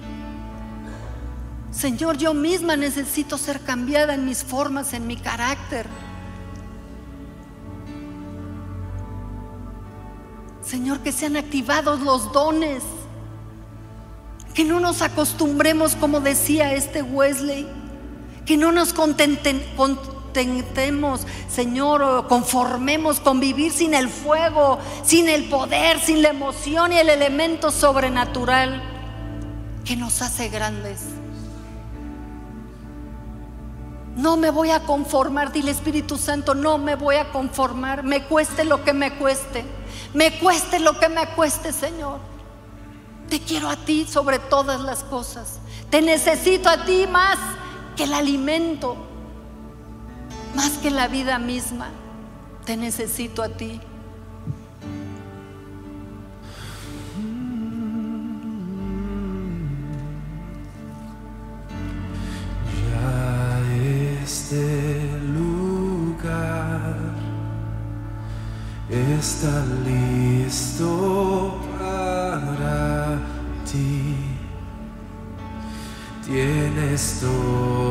Señor, yo misma necesito ser cambiada en mis formas, en mi carácter. Señor, que sean activados los dones. Que no nos acostumbremos, como decía este Wesley, que no nos contentemos, Señor, o conformemos con vivir sin el fuego, sin el poder, sin la emoción y el elemento sobrenatural que nos hace grandes. No me voy a conformar, dile Espíritu Santo, no me voy a conformar, me cueste lo que me cueste, me cueste lo que me cueste, Señor. Te quiero a ti sobre todas las cosas. Te necesito a ti más que el alimento, más que la vida misma. Te necesito a ti. Está listo para ti. Tienes toda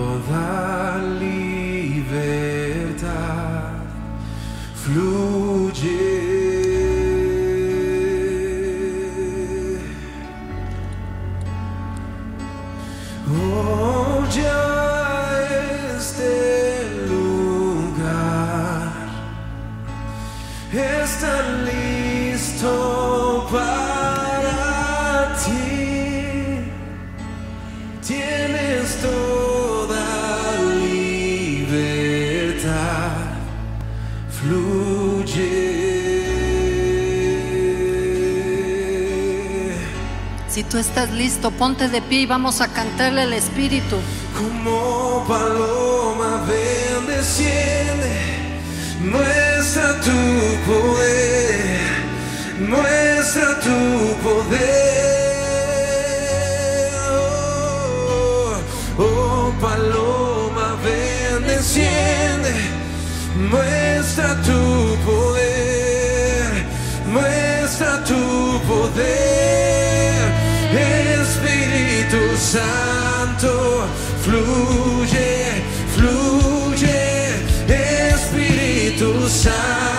listo, ponte de pie y vamos a cantarle al Espíritu. Como paloma ven, desciende, muestra tu poder, muestra tu poder. Oh, oh, paloma ven, desciende, muestra tu poder, muestra tu poder. Santo, fluye, fluye, Espíritu Santo,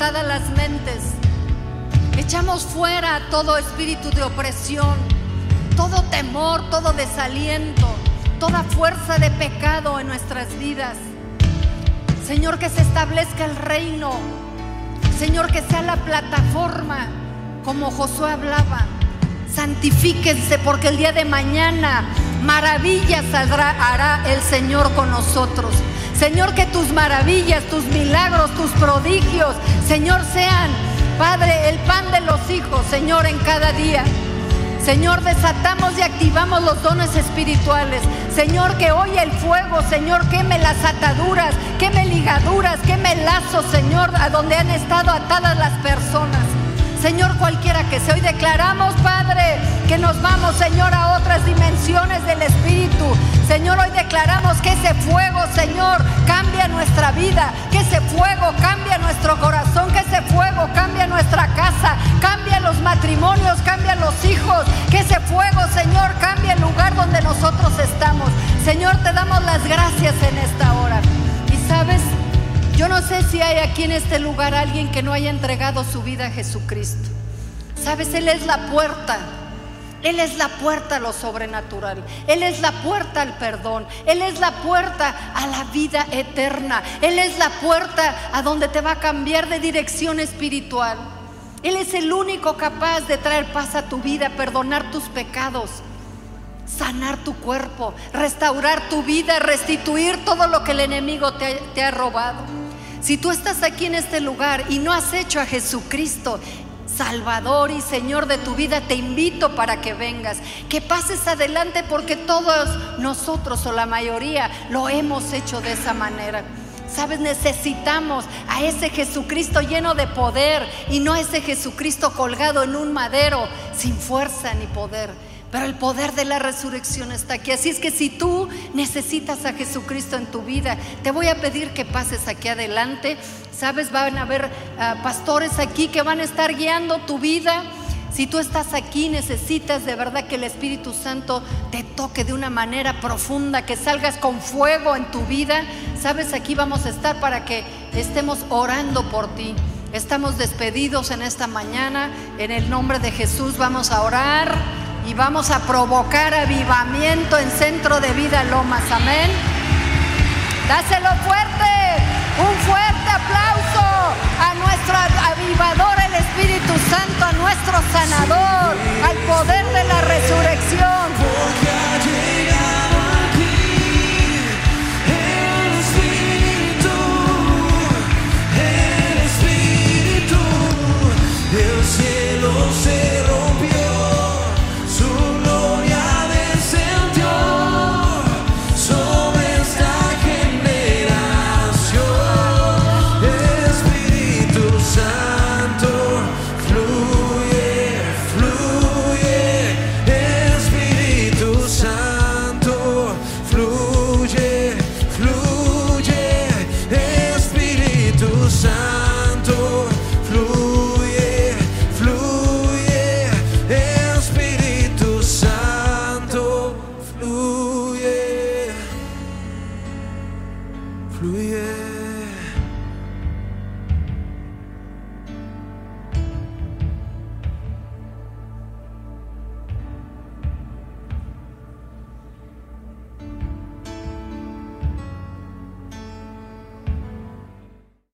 Las mentes. Echamos fuera todo espíritu de opresión, todo temor, todo desaliento, toda fuerza de pecado en nuestras vidas. Señor, que se establezca el reino. Señor, que sea la plataforma como Josué hablaba. Santifíquense porque el día de mañana maravillas hará el Señor con nosotros. Señor, que tus maravillas, tus milagros, tus prodigios, Señor, sean, Padre, el pan de los hijos, Señor, en cada día. Señor, desatamos y activamos los dones espirituales. Señor, que hoy el fuego, Señor, queme las ataduras, queme ligaduras, queme lazos, Señor, a donde han estado atadas las personas. Señor, cualquiera que sea, hoy declaramos, Padre, que nos vamos, Señor, a otras dimensiones del Espíritu. Señor, hoy declaramos que ese fuego, Señor, cambia nuestra vida, que ese fuego cambia nuestro corazón, que ese fuego cambia nuestra casa, cambia los matrimonios, cambia los hijos, que ese fuego, Señor, cambia el lugar donde nosotros estamos. Señor, te damos las gracias en esta hora. Y sabes, yo no sé si hay aquí en este lugar alguien que no haya entregado su vida a Jesucristo. Sabes, Él es la puerta. Él es la puerta a lo sobrenatural. Él es la puerta al perdón. Él es la puerta a la vida eterna. Él es la puerta a donde te va a cambiar de dirección espiritual. Él es el único capaz de traer paz a tu vida, perdonar tus pecados, sanar tu cuerpo, restaurar tu vida, restituir todo lo que el enemigo te, ha- te ha robado. Si tú estás aquí en este lugar y no has hecho a Jesucristo Salvador y Señor de tu vida, te invito para que vengas, que pases adelante porque todos nosotros o la mayoría lo hemos hecho de esa manera. Sabes, necesitamos a ese Jesucristo lleno de poder y no a ese Jesucristo colgado en un madero sin fuerza ni poder. Pero el poder de la resurrección está aquí. Así es que si tú necesitas a Jesucristo en tu vida, te voy a pedir que pases aquí adelante. Sabes, van a haber ah, pastores aquí que van a estar guiando tu vida. Si tú estás aquí, necesitas de verdad que el Espíritu Santo te toque de una manera profunda, que salgas con fuego en tu vida. Sabes, aquí vamos a estar para que estemos orando por ti. Estamos despedidos en esta mañana. En el nombre de Jesús vamos a orar y vamos a provocar avivamiento en Centro de Vida Lomas. Amén. Dáselo fuerte, un fuerte aplauso a nuestro avivador, el Espíritu Santo, a nuestro sanador, al poder de la resurrección. El cielo se rompió,